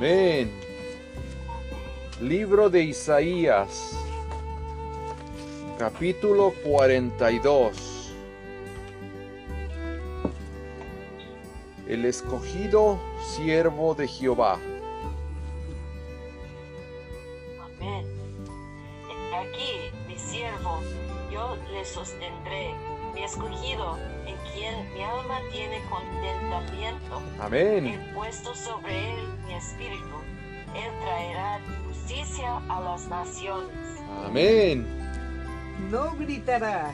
Amén. Libro de Isaías, capítulo 42. El escogido siervo de Jehová. Tiene contentamiento. Amén. He puesto sobre él mi espíritu. Él traerá justicia a las naciones. Amén. No gritará,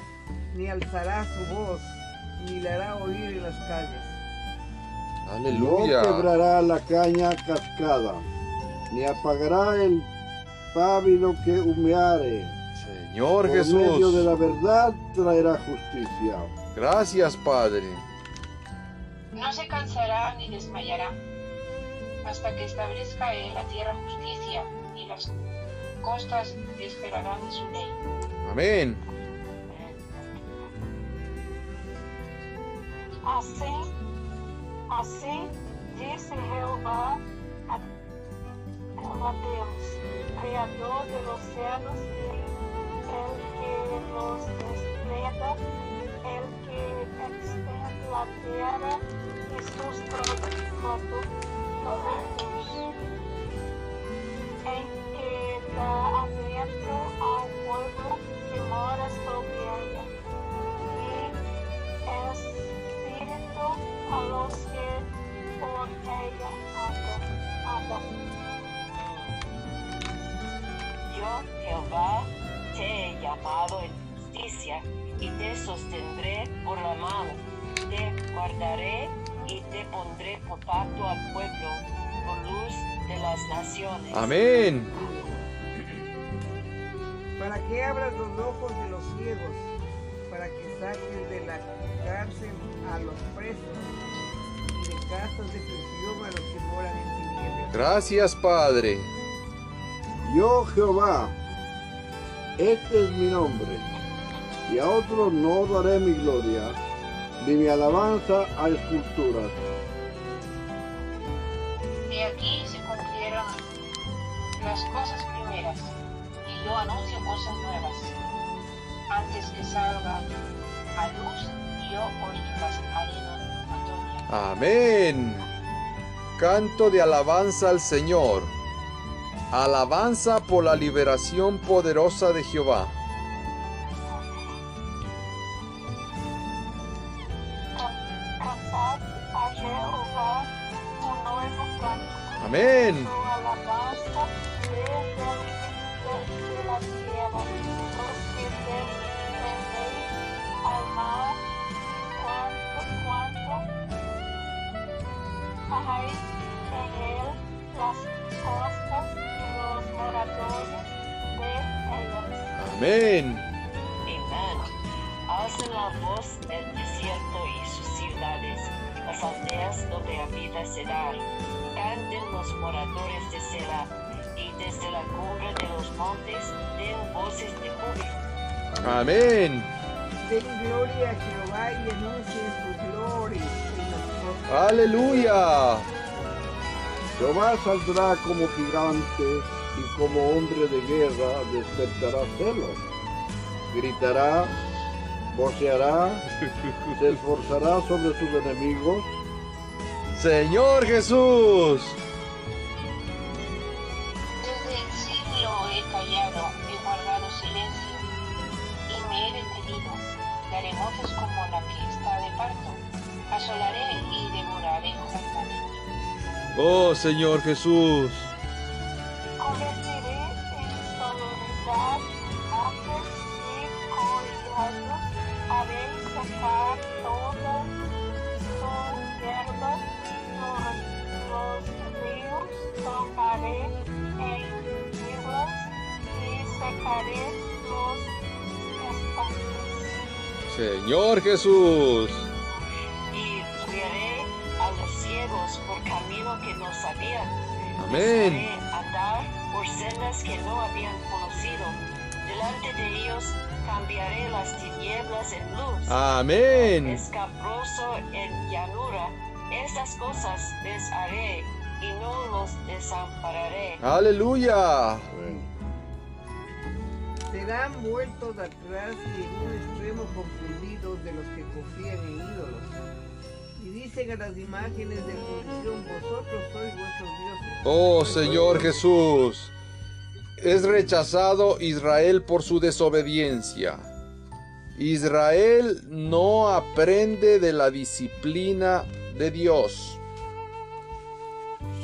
ni alzará su voz, ni le hará oír en las calles. Aleluya. No quebrará la caña cascada, ni apagará el pábilo que humeare. Señor Por medio de Jesús. la verdad traerá justicia. Gracias, Padre. No se cansará ni desmayará, hasta que establezca en la tierra justicia, y las costas esperarán de su ley. Amén. Assim, assim disse Jeová a, a Deus, Criador de los cielos y el que los despliega, el que la tierra y sus produ- productos, en que da aliento ao pueblo que mora sobre ella. Y espíritu a los que por ella andan. Yo, Jehová, te he llamado en justicia y te sostendré por la mano. Te guardaré y te pondré por pacto al pueblo, por luz de las naciones. Amén. Para que abras los ojos de los ciegos, para que saques de la cárcel a los presos y de casas de prisión a los que moran en tinieblas. Gracias, Padre. Yo Jehová, este es mi nombre, y a otro no daré mi gloria, ni mi alabanza a esculturas. De aquí se cumplieron las cosas primeras, y yo anuncio cosas nuevas. Antes que salga a luz, yo os las haré notorias. Amén. Canto de alabanza al Señor. Alabanza por la liberación poderosa de Jehová. Amén. Amén. Alcen la voz del desierto y sus ciudades, las aldeas donde habita Sedar. Canten los moradores de Selah, y desde la cumbre de los montes den voces de júbilo. Amén. Den gloria a Jehová y anuncien su gloria. Aleluya. Jehová saldrá como gigante y como hombre de guerra despertará celos. Gritará, voceará, se esforzará sobre sus enemigos. Señor Jesús. Desde el siglo he callado, he guardado silencio y me he detenido. Daré voces como la que está de parto. Asolaré y devoraré juntamente. Oh Señor Jesús. Los. Señor Jesús. Y guiaré a los ciegos por camino que no sabían. Amén. Les haré andar por sendas que no habían conocido. Delante de ellos cambiaré las tinieblas en luz. Amén. Escabroso en llanura. Estas cosas les haré y no los desampararé. Aleluya. Serán vueltos atrás y en un extremo confundidos de los que confían en ídolos. Y dicen a las imágenes de fundición, vosotros sois vuestros dioses. Oh Señor Jesús. Es rechazado Israel por su desobediencia. Israel no aprende de la disciplina de Dios.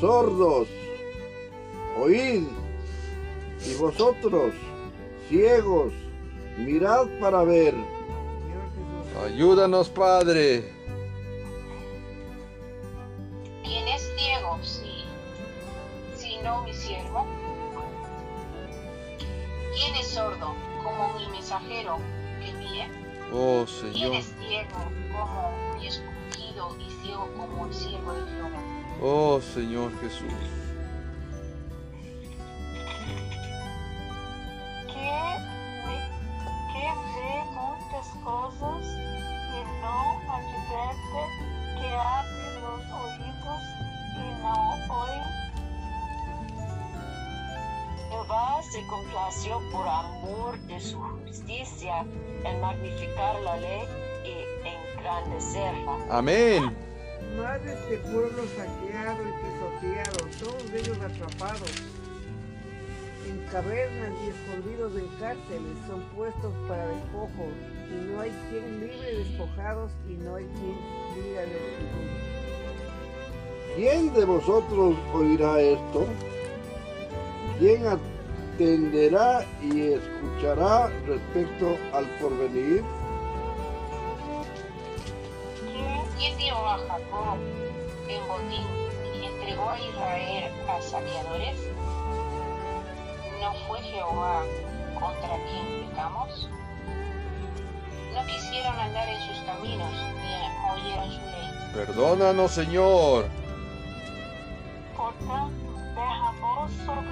Sordos, oíd, y vosotros, ciegos, mirad para ver. Ayúdanos, Padre. ¿Quién es ciego? Sí. Si no mi siervo. ¿Quién es sordo como mi mensajero que envié? Oh ¿Quién Señor. es ciego como mi escogido y ciego como el siervo de Jehová? Oh Señor Jesús. Complació por amor de su justicia en magnificar la ley y engrandecerla. Amén. Más de este pueblo saqueado y pisoteado, todos ellos atrapados en cavernas y escondidos en cárceles, son puestos para despojo, y no hay quien libre despojados, y no hay quien diga de escritura. ¿Quién de vosotros oirá esto? ¿Quién atenderá y escuchará respecto al porvenir? ¿Quién dio a Jacob en botín y entregó a Israel a saqueadores? ¿No fue Jehová contra quien pecamos? No quisieron andar en sus caminos ni oyeron su ley. Perdónanos, Señor. portanto derramou sobre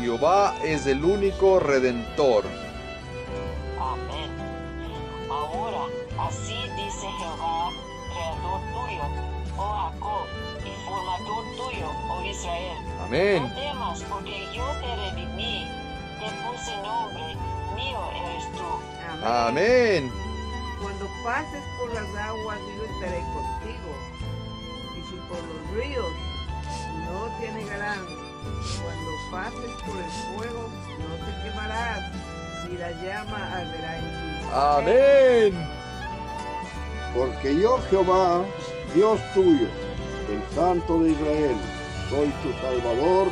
Jehová es el único redentor. Amén. Ahora, así dice Jehová, creador tuyo, oh Jacob, y formador tuyo, oh Israel. Amén. No temas, porque yo te redimí, te puse nombre, mío eres tú. Amén. Cuando pases por las aguas, yo estaré contigo. Y si por los ríos, no te anegarán. Cuando pases por el fuego, no te quemarás, ni la llama arderá en ti. Amén. Porque yo, Jehová, Dios tuyo, el Santo de Israel, soy tu Salvador.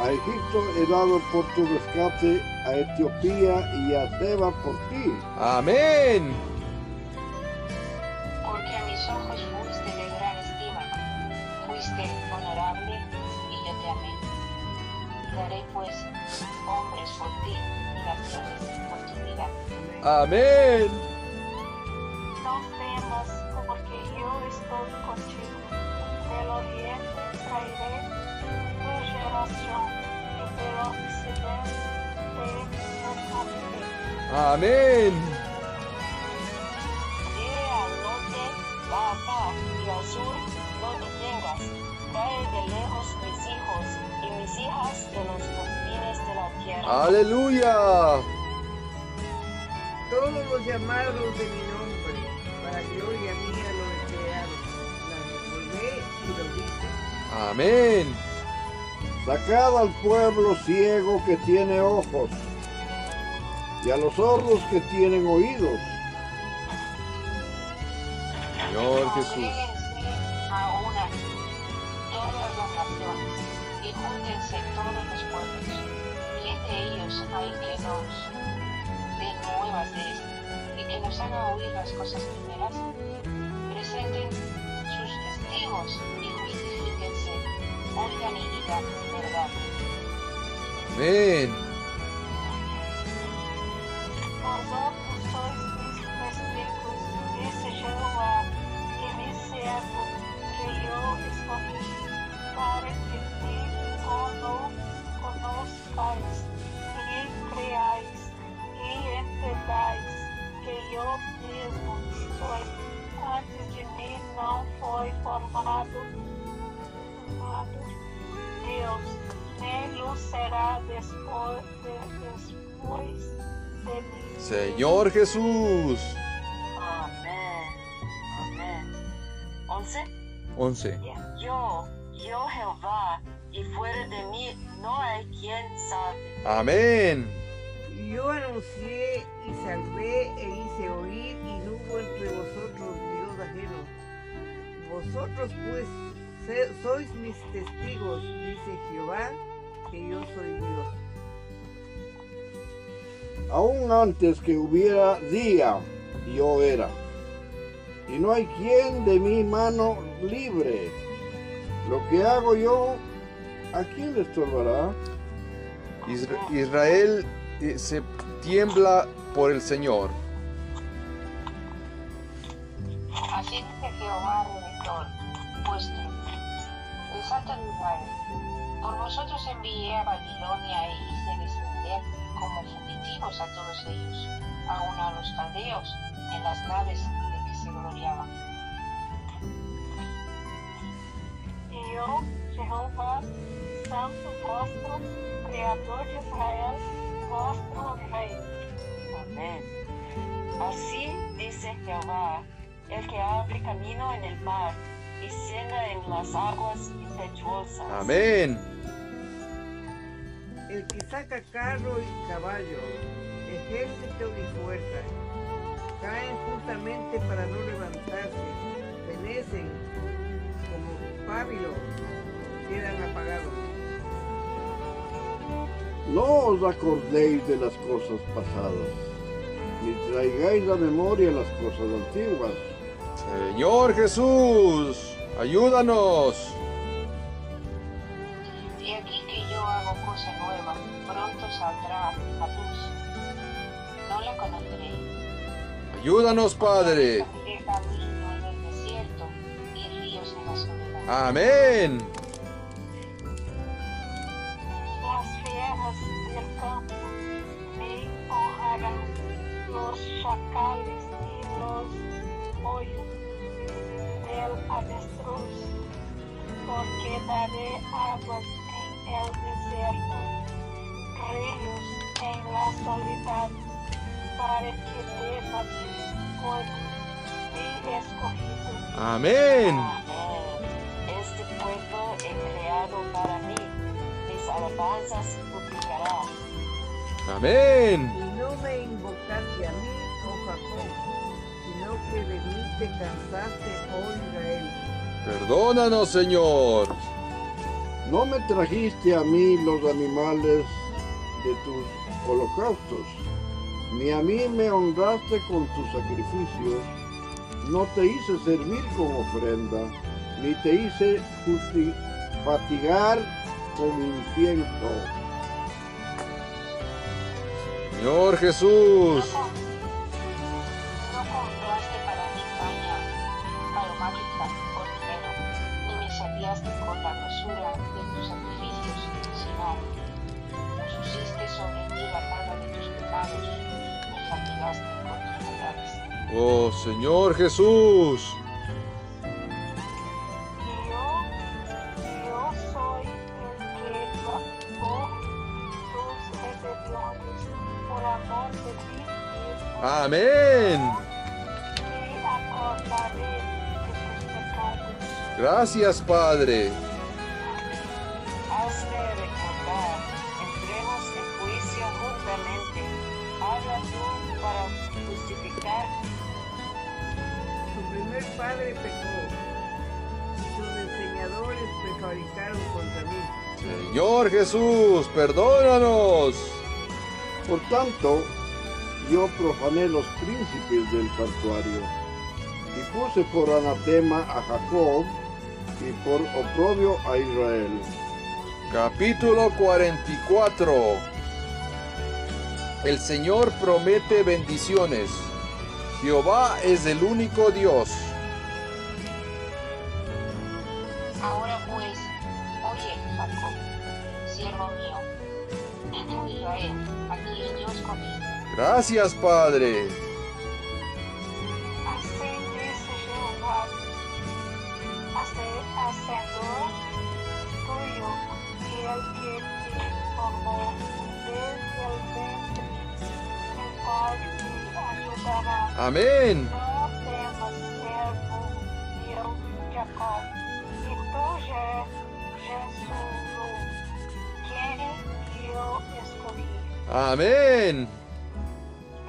A Egipto he dado por tu rescate, a Etiopía y a Seba por ti. Amén. Daré pues hombres por ti y naciones por tu vida. Amén. Não temas, porque eu estou contigo. Pelo oriente trairé tu geração, e pelo ocidente te responderé. Amén. Dile al norte, va acá, y al sur, no detengas. Trae de lejos mis hijos y hijas de los confines de la tierra. Aleluya. Todos los llamados de mi nombre, para gloria mía lo he creado. La recordé y lo dije. Amén. Sacad al pueblo ciego que tiene ojos, y a los sordos que tienen oídos. Señor Jesús. Nuevas de esto y que nos haga oír las cosas primeras. Presenten sus testigos y justifíquense vida y verdad. Amén. Señor Jesús. Amén. Amén. 11. 11. Yo, yo Jehová, y fuera de mí no hay quien sabe. Amén. Yo anuncié y salvé e hice oír y no hubo entre vosotros Dios ajeno. Vosotros pues se- sois mis testigos, dice Jehová, que yo soy Dios. Aún antes que hubiera día, yo era. Y no hay quien de mi mano libre. Lo que hago yo, ¿a quién le estorbará? Isra- Israel eh, se tiembla por el Señor. Así dice Jehová Redentor, vuestro, el Santo de Israel. Por vosotros envié a Babilonia e hice descender como a todos ellos, aun a los caldeos, en las naves de que se gloriaban. Y yo, Jehová, Santo vuestro, Creador de Israel, vuestro Rey. Amén. Así dice Jehová, el que abre camino en el mar y senda en las aguas impetuosas. Amén. El que saca carro y caballo, ejército y fuerza, caen juntamente para no levantarse, fenecen como pábilo, quedan apagados. No os acordéis de las cosas pasadas, ni traigáis a memoria las cosas antiguas. Señor Jesús, ayúdanos. La soledad. Amén. Señor. No me trajiste a mí los animales de tus holocaustos, ni a mí me honraste con tus sacrificios. No te hice servir con ofrenda, ni te hice fatigar con incienso. Señor Jesús. Saciaste con la grosura de tus sacrificios, sino pusiste sobre mí la carga de tus pecados, me fatigaste con tus maldades. Oh, Señor Jesús. Y Gracias, Padre. Hazme recordar, entremos en juicio juntamente. Habla tú para justificar Tu primer padre pecó, y sus enseñadores prevaricaron contra mí. Señor Jesús, perdónanos. Por tanto, yo profané los príncipes del santuario y puse por anatema a Jacob y por oprobio a Israel. Capítulo 44 El Señor promete bendiciones. Jehová es el único Dios. Ahora pues, oye, Jacob, siervo mío, y tú Israel, a yo escogí. Gracias, Padre. Escogí. Amén.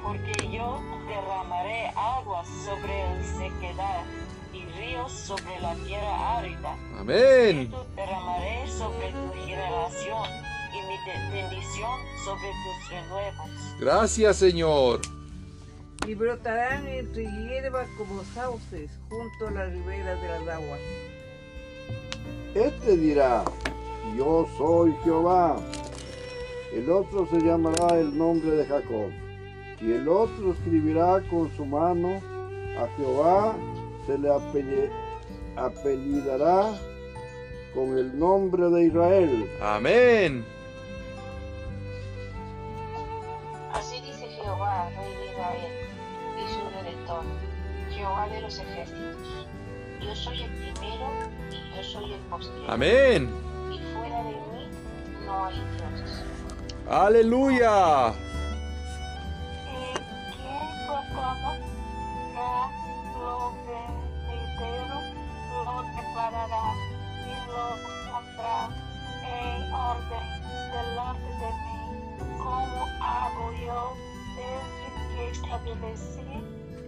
Porque yo derramaré aguas sobre el sequedad y ríos sobre la tierra árida. Amén. Espíritu derramaré sobre tu generación y mi bendición sobre tus renuevos. Gracias, Señor. Y brotarán entre hierba como sauces junto a las riberas de las aguas. Este dirá, yo soy Jehová. El otro se llamará el nombre de Jacob. Y el otro escribirá con su mano, a Jehová se le apelle- apellidará con el nombre de Israel. Amén. Así dice Jehová, Rey de Israel, Redentor, Jehová de los ejércitos. Yo soy el primero y yo soy el postrero. Amén. Y fuera de mí no hay dioses. Aleluya. Y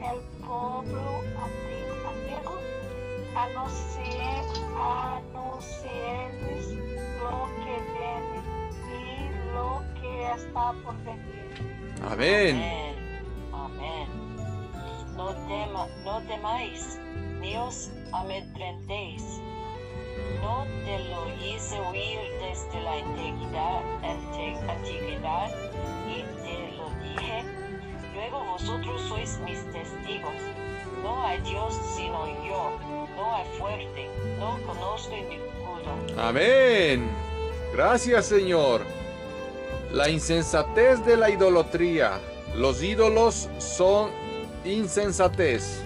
quien proclama lo venidero lo declarará y lo pondrá en orden delante de mí, como hago yo desde que establecí el pueblo anti- antiguo. Anuncié, anunciéles lo que viene y lo que está por venir. Amén. Amén. Amén. No, tema, no temáis, ni os amedrentéis. No te lo hice huir desde la antigüedad, antigüedad y. Vosotros sois mis testigos. No hay Dios sino yo. No hay fuerte. No conozco escudo. Amén. Gracias, Señor. La insensatez de la idolatría. Los ídolos son insensatez.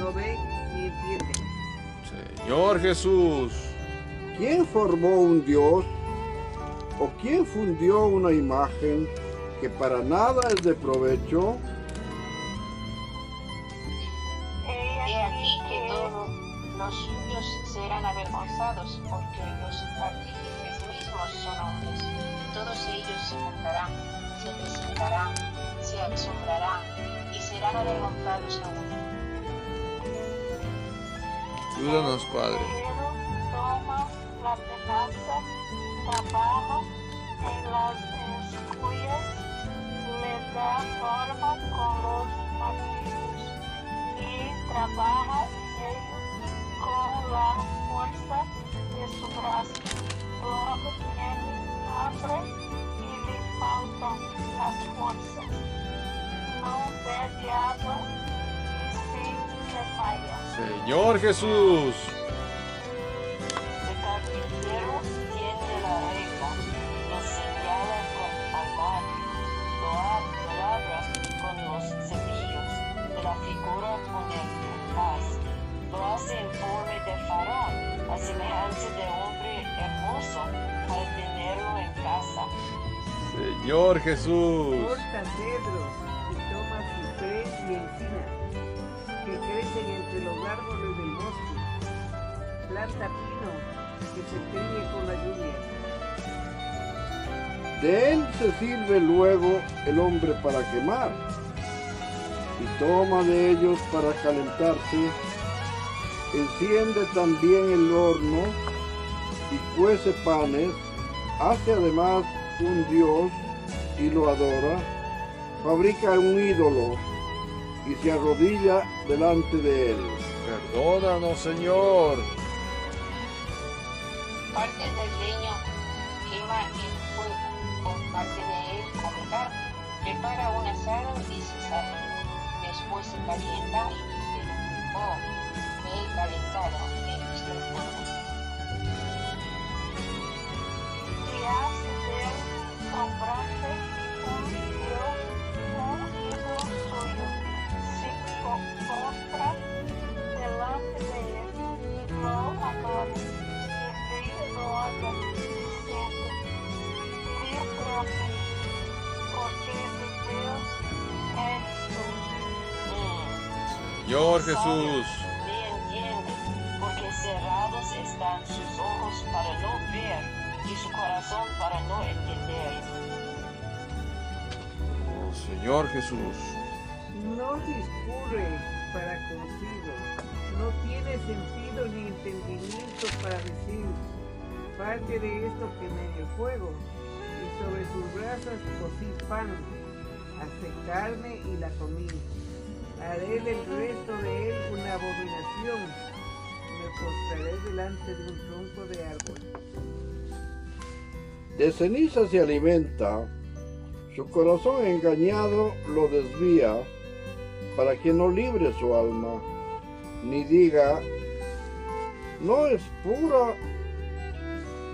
No ni. Señor Jesús. ¿Quién formó un Dios? ¿O quién fundió una imagen que para nada es de provecho? He aquí que todos los suyos serán avergonzados, porque los artífices mismos son hombres. Todos ellos se juntarán, se presentarán, se asombrarán y serán avergonzados aún. Ayúdanos, Padre. Trabaja en las escullas, le forma de su brazo. Luego tiene hambre y le faltan las fuerzas. No bebe agua Señor Jesús. El carpintero tiene la regla, lo señala con almanaque, lo, ha- lo labra con los cepillos, de la figura con el compás, lo hace en forma de faraón, a semejanza de hombre hermoso, para tenerlo en casa. Señor Jesús. Corta cedros y toma ciprés y encina, entre los árboles del bosque. Planta pino, que se críe con la lluvia. De él se sirve luego el hombre para quemar, y toma de ellos para calentarse, enciende también el horno, y cuece panes, hace además un dios y lo adora, fabrica un ídolo y se arrodilla delante de él. Perdónanos, Señor. Parte del leño quema en fuego, con parte de él come carne, prepara un asado y se sale. Después se calienta y dice, oh, me he calentado en este fuego. y hace de él un haga, diciendo, libre a mí, porque mi Dios eres tú. Mm. Señor Los Jesús. sabios Ni entienden, porque cerrados están sus ojos para no ver y su corazón para no entender. Oh, Señor Jesús. No discurre para consigo, no tiene sentido ni entendimiento para decir, parte de esto quemé en el fuego, y sobre sus brasas cocí pan, hace carne y la comí. Haré del resto de él una abominación, me postraré delante de un tronco de árbol. De ceniza se alimenta, su corazón engañado lo desvía, para que no libre su alma, ni diga, no es pura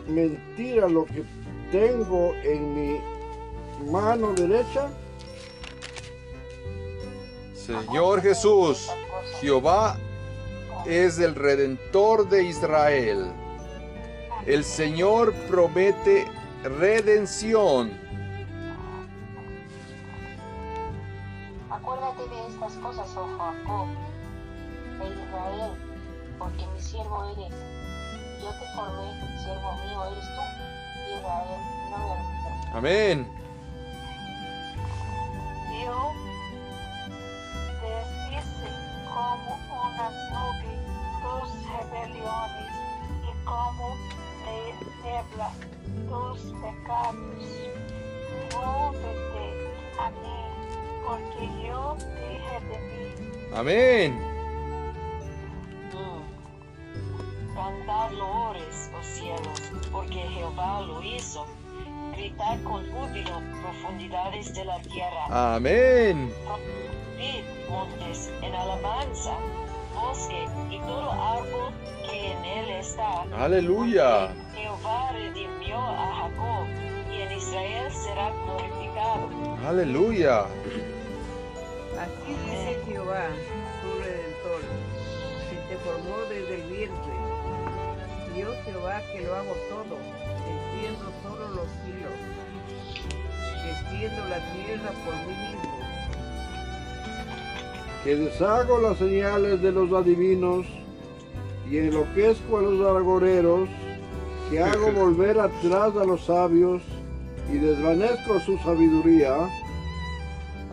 mentira lo que tengo en mi mano derecha. Señor Jesús. Jehová es el redentor de Israel. El Señor promete redención. Estas cosas, oh Jacob, e Israel, porque mi siervo eres. Yo te formé, siervo mío eres tú, Israel, no me olvides. Amén. Yo deshice como una nube tus rebeliones y como de niebla tus pecados. Vuélvete a mí, porque yo dije de mí. Amén. Mm. Cantad loores, oh cielos, porque Jehová lo hizo. Gritad con júbilo, profundidades de la tierra. Amén. Vid, montes, en alabanza, bosque y todo árbol que en él está. Aleluya. Porque Jehová redimió a Jacob y en Israel será glorificado. Aleluya. Así dice Jehová, tu redentor, que te formó desde el vientre. Yo Jehová que lo hago todo, extiendo solo los cielos, extiendo la tierra por mí mismo. que deshago las señales de los adivinos y enloquezco a los argoreros, que hago volver atrás a los sabios y desvanezco su sabiduría,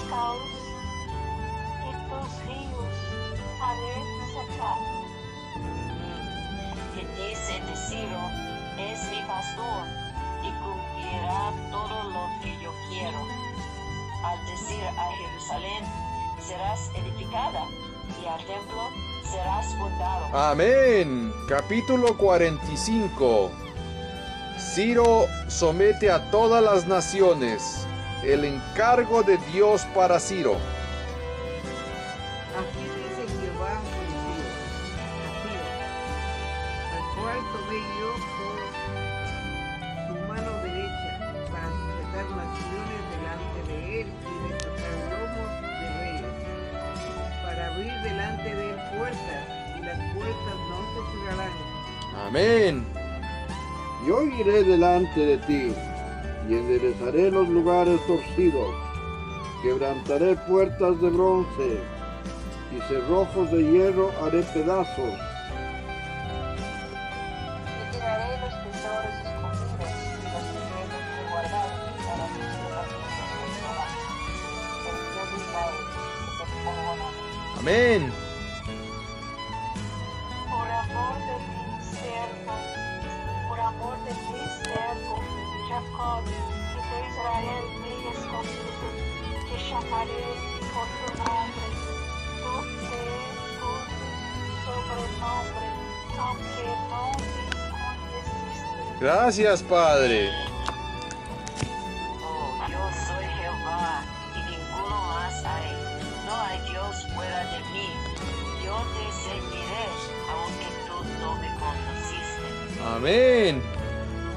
secaos, y tus ríos haré secar. Que dice de Ciro, es mi pastor y cumplirá todo lo que yo quiero. Al decir a Jerusalén, serás edificada y al templo serás fundado. Amén. Capítulo 45. Ciro somete a todas las naciones. El encargo de Dios para Ciro. Así dice Jehová contigo, así, al cual tomé yo por su mano derecha para sujetar naciones delante de él y desatar lomos de reyes, para abrir delante de él puertas y las puertas no se cerrarán. Amén. Yo iré delante de ti y enderezaré los lugares torcidos, quebrantaré puertas de bronce y cerrojos de hierro haré pedazos. Retiraré los tesoros escondidos y los secretos que guardaron para mis generaciones, Jehová, el Dios de Israel, que te perdona. Amén. Gracias, Padre. Oh, yo soy Jehová y ninguno más hay. No hay Dios fuera de mí. Yo te seguiré, aunque tú no me conociste. Amén.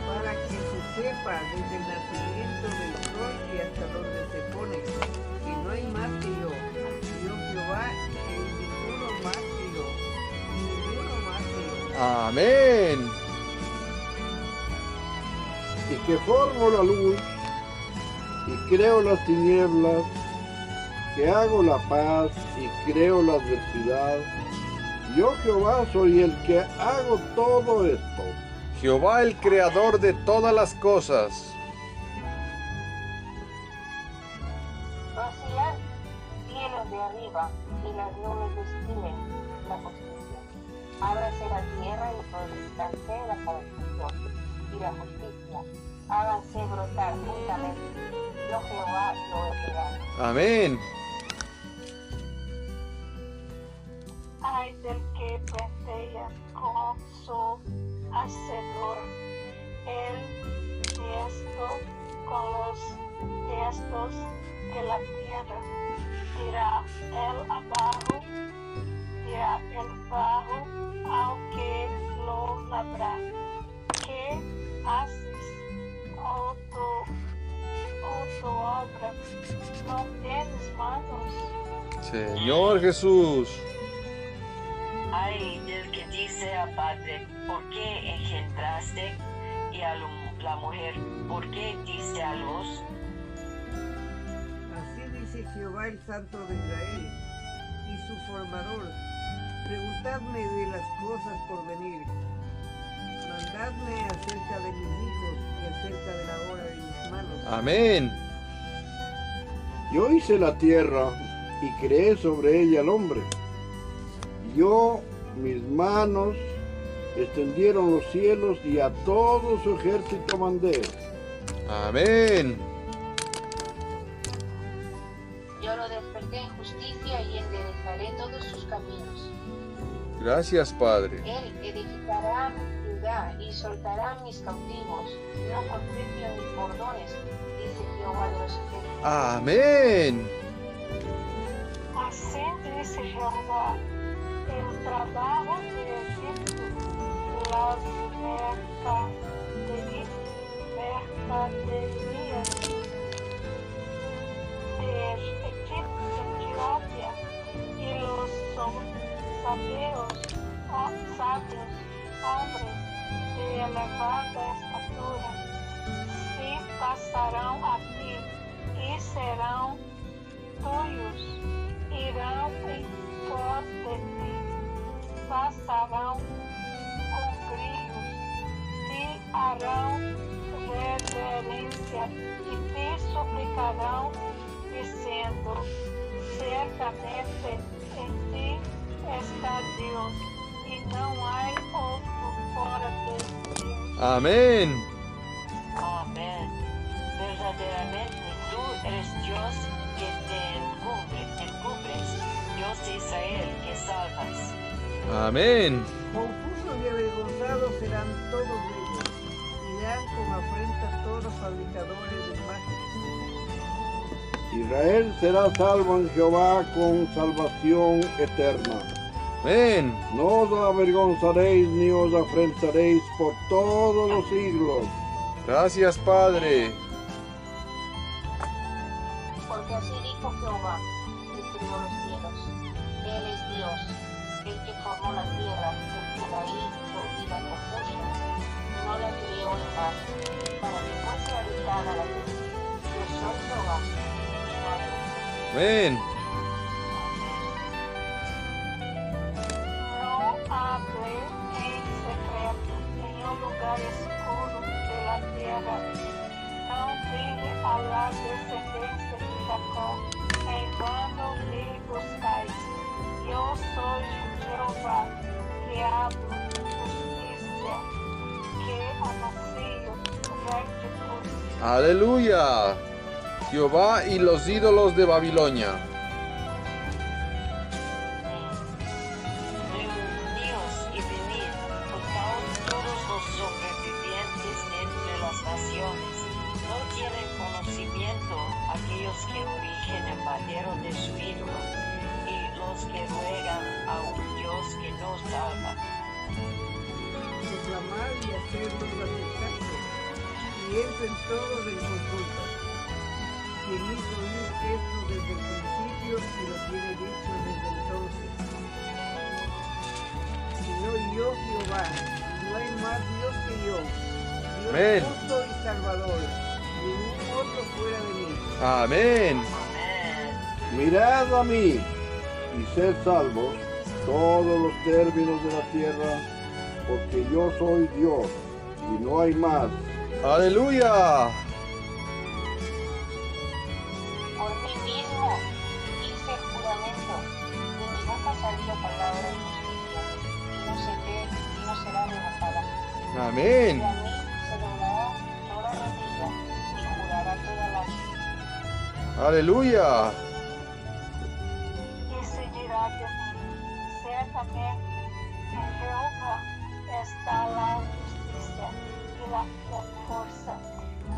para que se sepa desde el nacimiento del sol y hasta donde se pone, que no hay más que yo, yo Jehová, y ninguno más que yo, ninguno más que yo. Amén. Y que formo la luz y creo las tinieblas, que hago la paz y creo la adversidad. Yo Jehová soy el que hago todo esto. Jehová el creador de todas las cosas. Vacilan cielos de arriba y las nubes destilen la justicia. Ábrase la tierra y florezcanse la salvación y la justicia. Háganse brotar juntamente. Yo Jehová lo he creado. Amén. Ay del que pelea con su hacedor, el tiesto con los tiestos de la tierra. Dirá el abajo, dirá el bajo, aunque lo labra. ¿Qué haces, tu, oh tu obra? No tienes manos. Señor Jesús. Ay del que dice al Padre, ¿por qué engendraste? Y a la mujer, ¿por qué diste a luz? Así dice Jehová el Santo de Israel y su formador. Preguntadme de las cosas por venir. Acerca de mis hijos y acerca de la hora de mis manos. Amén. Yo hice la tierra y creé sobre ella al hombre. Yo, mis manos, extendieron los cielos y a todo su ejército mandé. Amén. Yo lo desperté en justicia y enderezaré todos sus caminos. Gracias, Padre. Él y soltará mis cautivos, no con juicio ni por dones, dice Jehová de los ejércitos. Amén. Así dice Jehová, el trabajo de Egipto, mercaderías, mercaderías de Etiopía y los sabios, sabios hombres de elevada estatura, se pasarão a ti e serão tuyos irão em pós de ti, passarão com grilos, te harão reverência e te suplicarão, dizendo: Certamente em ti está Deus, e não há Amén. Amén. Verdaderamente tú eres Dios que te encubre, encubres, Dios de Israel que salvas. Amén. Confusos y avergonzados serán todos ellos, irán con afrenta todos los fabricadores de imágenes. Israel será salvo en Jehová con salvación eterna. Ven. No os avergonzaréis ni os afrentaréis por todos los siglos. Gracias, Padre. Porque así dijo Jehová, que creó los cielos. Él es Dios, el que formó la tierra, porque la hizo y la compuso. No la creó en vano, para que fuese habitada la tierra. Yo soy Jehová, mi Ven. Aleluya. Jehová y los ídolos de Babilonia. Aleluya. y se dirá de mí, ciertamente en Jehová está la justicia y la fuerza.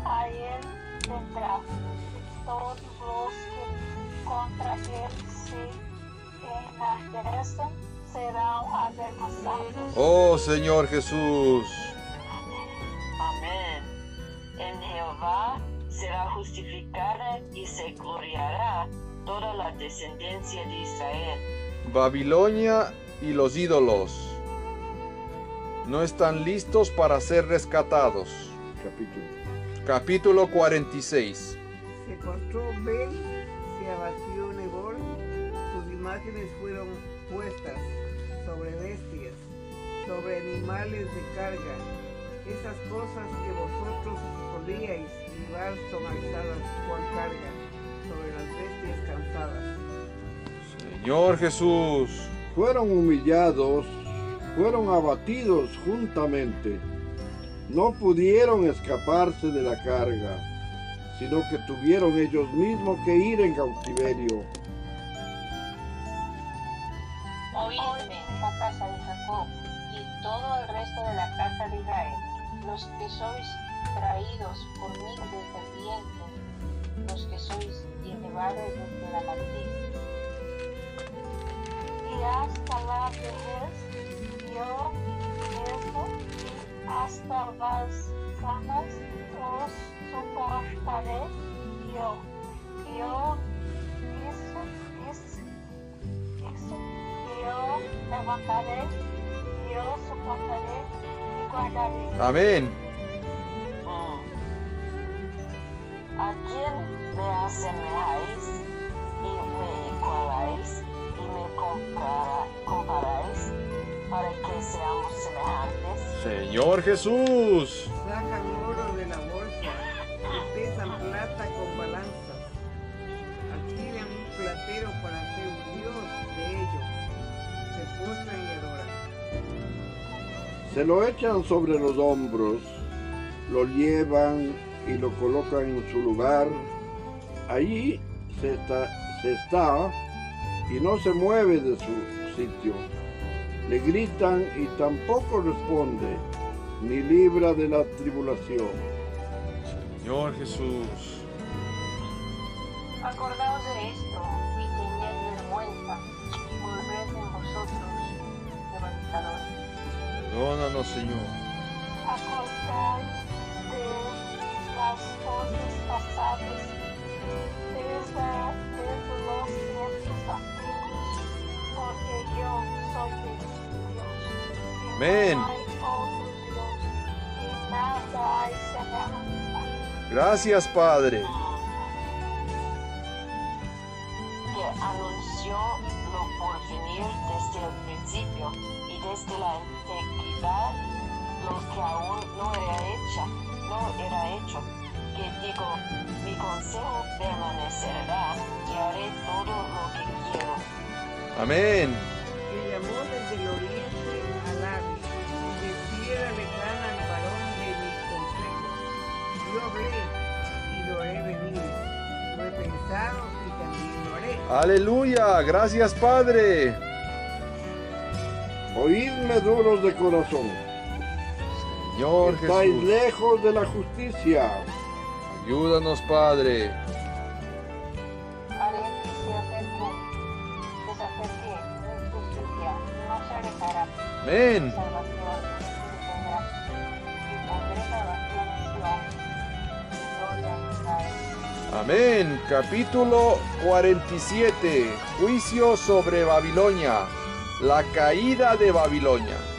A él vendrá y todos los que contra él se enaltecen serán avergonzados. Oh Señor Jesús. Amén. En Jehová será justificada y se gloriará toda la descendencia de Israel. Babilonia y los ídolos no están listos para ser rescatados. Capítulo. Capítulo 46. Se postró Ben, se abatió Nebor, sus imágenes fueron puestas sobre bestias, sobre animales de carga. Esas cosas que vosotros solíais llevar son alzadas por carga sobre las bestias cansadas. Señor Jesús. Fueron humillados, fueron abatidos juntamente. No pudieron escaparse de la carga, sino que tuvieron ellos mismos que ir en cautiverio. Oídme, oh casa de Jacob, y todo el resto de la casa de Israel, los que sois traídos por desde el los que sois llevados desde la matriz. y hasta la vejez yo mismo hasta las canas os soportaré yo. Yo hizo, hizo, hizo, yo levantaré, yo soportaré y guardaré. Amén. ¿A quién me asemejáis y me igualáis y me compara- comparáis para que seamos semejantes? Señor Jesús. Sacan oro de la bolsa y pesan plata con balanzas. Adquieren un platero para ser un dios de ellos. Se postran y adoran. Se lo echan sobre los hombros, lo llevan y lo colocan en su lugar. Allí se está, se está y no se mueve de su sitio. Le gritan y tampoco responde, ni libra de la tribulación. Señor Jesús. Acordaos de esto y tened vergüenza y volved en vosotros, levantadores. Perdónanos, Señor. acordar de las cosas pasadas desde, desde los tiempos antiguos, porque yo soy Dios. Amén. Gracias, Padre. vio lo por venir desde el principio y desde la antigüedad lo que aún no era hecha, no era hecho, que digo, mi consejo permanecerá y haré todo lo que quiero. Amén. que llamó desde el oriente al ave, y de tierra lejana al varón de mi consejo. Yo hablé y lo haré venir. Lo he pensado y también lo haré. Aleluya. Gracias, Padre. Oídme duros de corazón. Señor Estáis Jesús. lejos de la justicia. Ayúdanos, Padre. Amén. Amén. Capítulo 47. Juicio sobre Babilonia. La caída de Babilonia.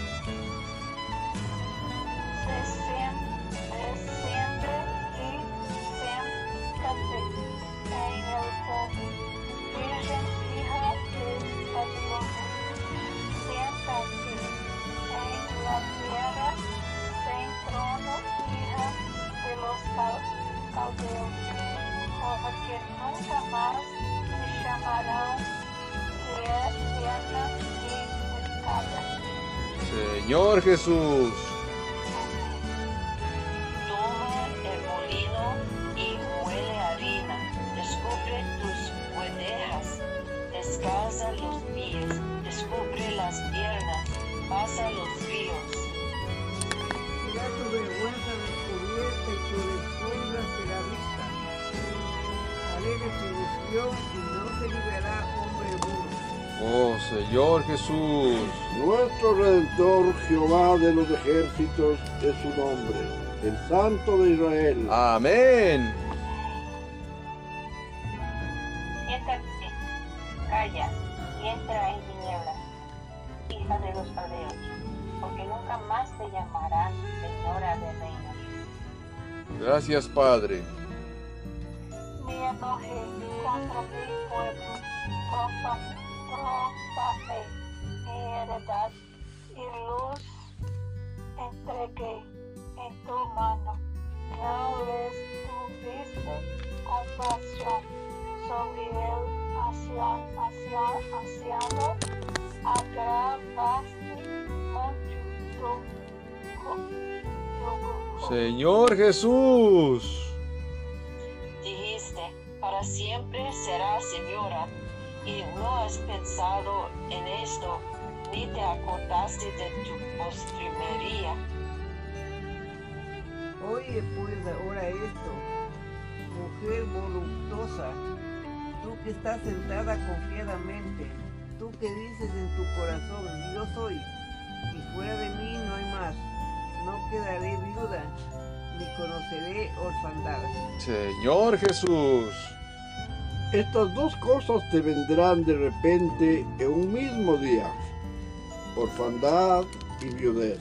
Señor Jesús. De los ejércitos es su nombre, el Santo de Israel. Amén. Siéntate, calla y entra en tinieblas, hija de los caldeos, porque nunca más te llamarán señora de reinos. Gracias, Padre. Señor Jesús. Dijiste, para siempre será señora, y no has pensado en esto, ni te acordaste de tu postrimería. Oye pues ahora esto, mujer voluptuosa, tú que estás sentada confiadamente, tú que dices en tu corazón, yo soy, y fuera de mí no hay más, no quedaré viuda, ni conoceré orfandad. Señor Jesús. Estas dos cosas te vendrán de repente en un mismo día, orfandad y viudez.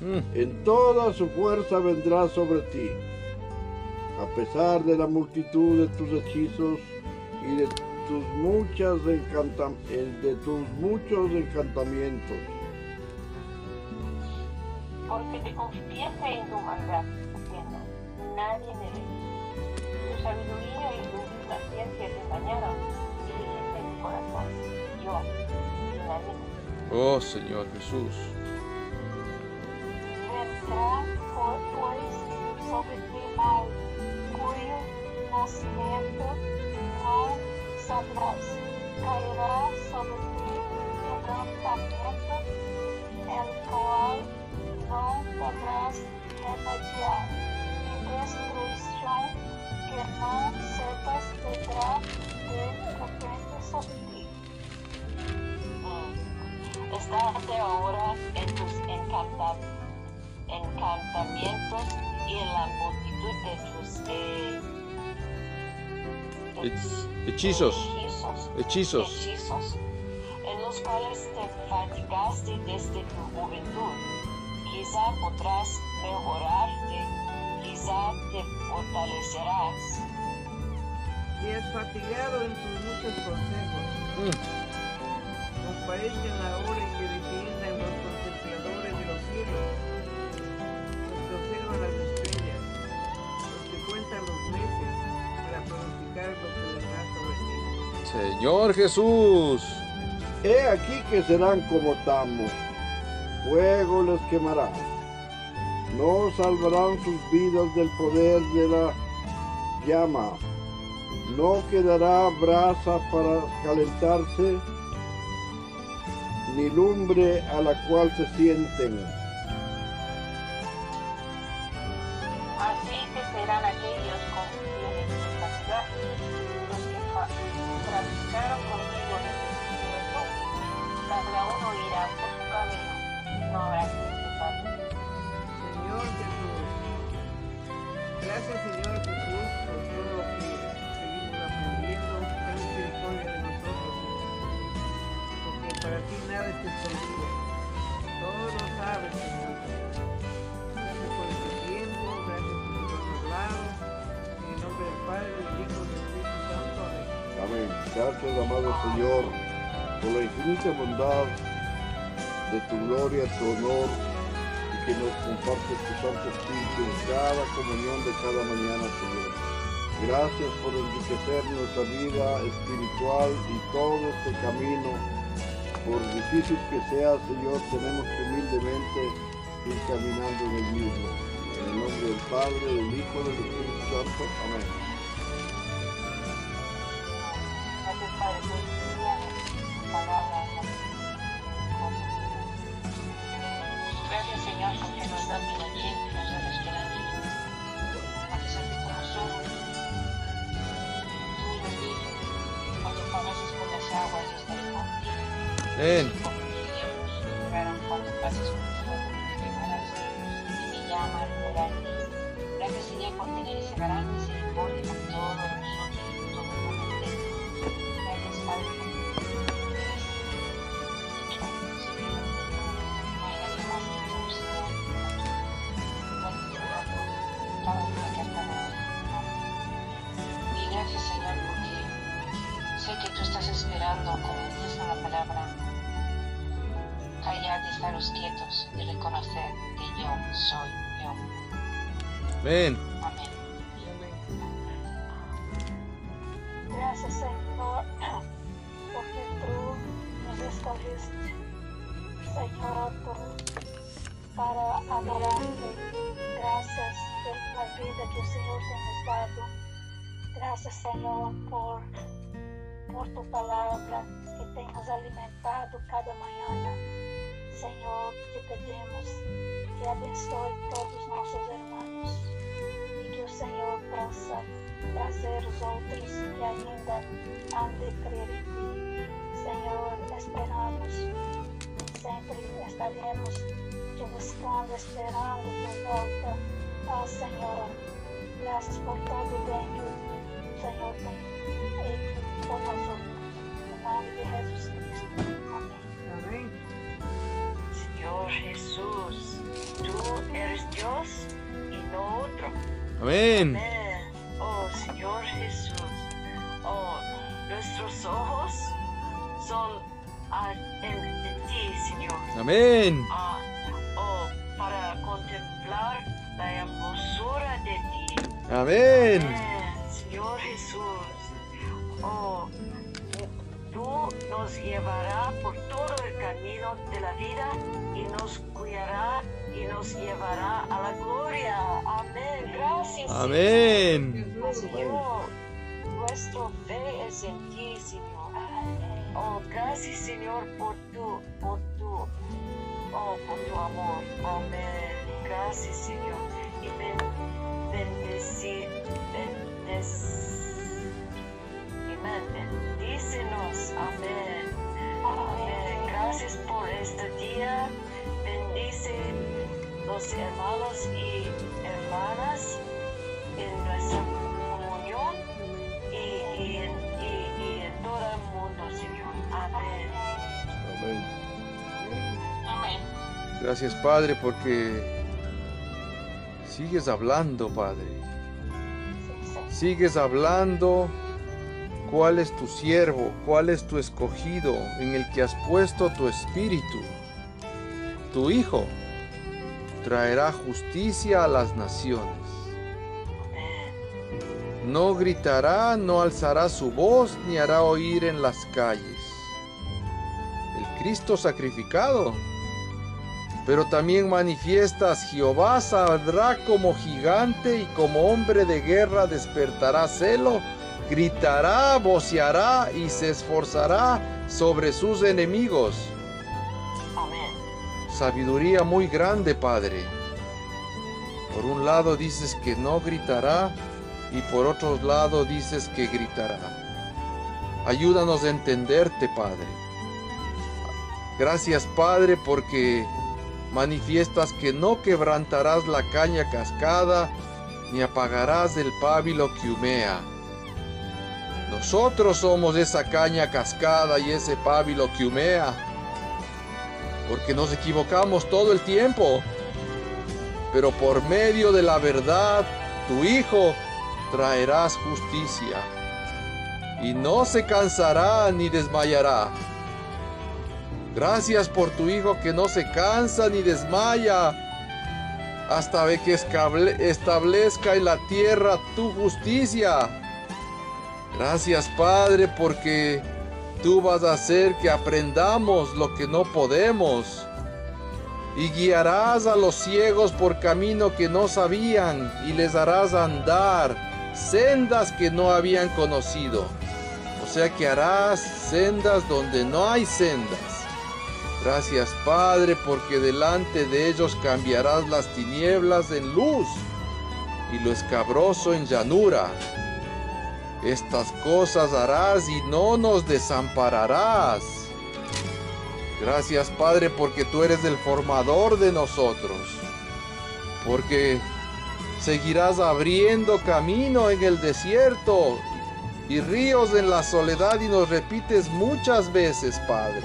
Mm, En toda su fuerza vendrá sobre ti, a pesar de la multitud de tus hechizos y de tus muchas encantam- eh, de tus muchos encantamientos. Porque te confiesa en tu maldad, diciendo, nadie me ve. Tu sabiduría y tu paciencia te engañaron, y dijiste en tu corazón, yo, y nadie me ve. Oh, Señor Jesús. vendrá por pues sobre ti mal, cuyo nacimiento no sabrás. Caerá sobre ti quebrantamiento, el ahora en tus encanta- encantamientos y en la multitud de tus eh, Hech- hechizos. hechizos, Hechizos. hechizos, en los cuales te fatigaste desde tu juventud. Quizá podrás mejorarte, quizá te fortalecerás. Te has fatigado en tus muchos consejos, Mm. Comparezcan la hora en Señor Jesús. He aquí que serán como tamo, fuego les quemará. No salvarán sus vidas del poder de la llama. No quedará brasa para calentarse, ni lumbre a la cual se sienten. Gracias, amado Señor, por la infinita bondad de tu gloria, tu honor, y que nos compartes tu Santo Espíritu en cada comunión de cada mañana, Señor. Gracias por enriquecer nuestra vida espiritual y todo este camino. Por difícil que sea, Señor, tenemos que humildemente ir caminando en el mismo. En el nombre del Padre, del Hijo y del Espíritu Santo. Amén. Gracias Señor porque nos das vida nos das esperanza. A pesar de cómo somos, tú nos dices, cuando pases por las aguas yo estaré contigo. Amén. Cuando pases por el fuego te quemarás y mi llama arderá en ti. Gracias Señor por tener esa gran misericordia con todos Y gracias Señor porque sé que tú estás esperando, como dices en la palabra, callar y estaros quietos y reconocer que yo soy yo. Amén. Gracias, Señor, por, por tu palabra que te nos alimentado cada mañana. Señor, te pedimos que abençoe todos nossos hermanos e que o Senhor possa trazer os outros que ainda hão de crer em ti. Senhor, esperamos, sempre estaremos te buscando, esperando tu volta. Ó Senhor, graças por todo o bem que feito por nós outros. Em nome de. Amén. Señor Jesús, tú eres Dios y no otro. Amén. Amén. Oh Señor Jesús, oh, nuestros ojos son ah, en, en ti, Señor. Amén. Ah, oh, para contemplar la hermosura de ti. Amén. Amén, Señor Jesús. Oh, tú nos llevará por todo el camino de la vida y nos cuidará y nos llevará a la gloria. Amén. Gracias. Amén. Señor, nuestra fe es en ti, Señor. Oh, gracias, Señor, por tu, por tu, oh, por tu amor. Amén. Gracias, Señor. Y ben, bendecir, bendes, amén. Bendícenos. Amén. Amén. Gracias por este día. Bendice los hermanos y hermanas en nuestra comunión y, y en, y- y en todo el mundo, Señor. Amén. Amén. Amén. Gracias, Padre, porque sigues hablando, Padre. Sigues hablando cuál es tu siervo, cuál es tu escogido, en el que has puesto tu espíritu. Tu Hijo traerá justicia a las naciones. No gritará, no alzará su voz, ni hará oír en las calles. El Cristo sacrificado. Pero también manifiestas, Jehová saldrá como gigante y como hombre de guerra despertará celo, gritará, voceará y se esforzará sobre sus enemigos. Amén. Sabiduría muy grande, Padre. Por un lado dices que no gritará y por otro lado dices que gritará. Ayúdanos a entenderte, Padre. Gracias, Padre, porque manifiestas que no quebrantarás la caña cascada, ni apagarás el pábilo que humea. Nosotros somos esa caña cascada y ese pábilo que humea, porque nos equivocamos todo el tiempo. Pero por medio de la verdad, tu Hijo, traerás justicia, y no se cansará ni desmayará. Gracias por tu Hijo que no se cansa ni desmaya hasta que establezca en la tierra tu justicia. Gracias Padre porque tú vas a hacer que aprendamos lo que no podemos y guiarás a los ciegos por camino que no sabían y les harás andar sendas que no habían conocido. O sea que harás sendas donde no hay sendas. Gracias Padre, porque delante de ellos cambiarás las tinieblas en luz y lo escabroso en llanura. Estas cosas harás y no nos desampararás. Gracias Padre, porque tú eres el formador de nosotros. Porque seguirás abriendo camino en el desierto y ríos en la soledad y nos repites muchas veces, Padre.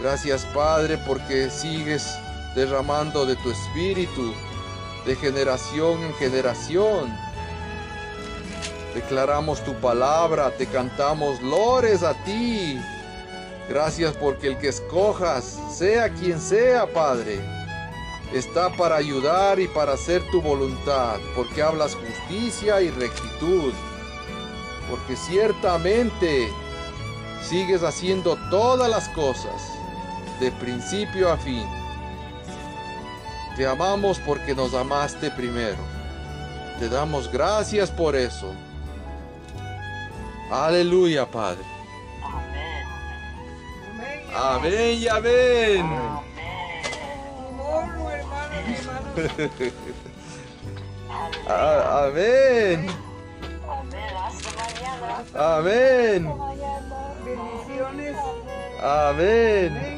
Gracias Padre porque sigues derramando de tu espíritu de generación en generación. Declaramos tu palabra, te cantamos lores a ti. Gracias porque el que escojas, sea quien sea, Padre, está para ayudar y para hacer tu voluntad, porque hablas justicia y rectitud, porque ciertamente sigues haciendo todas las cosas de principio a fin. Te amamos porque nos amaste primero. Te damos gracias por eso. Aleluya, Padre. Amén. Amén. Y amén. Amén. Amén. Amén. Amén.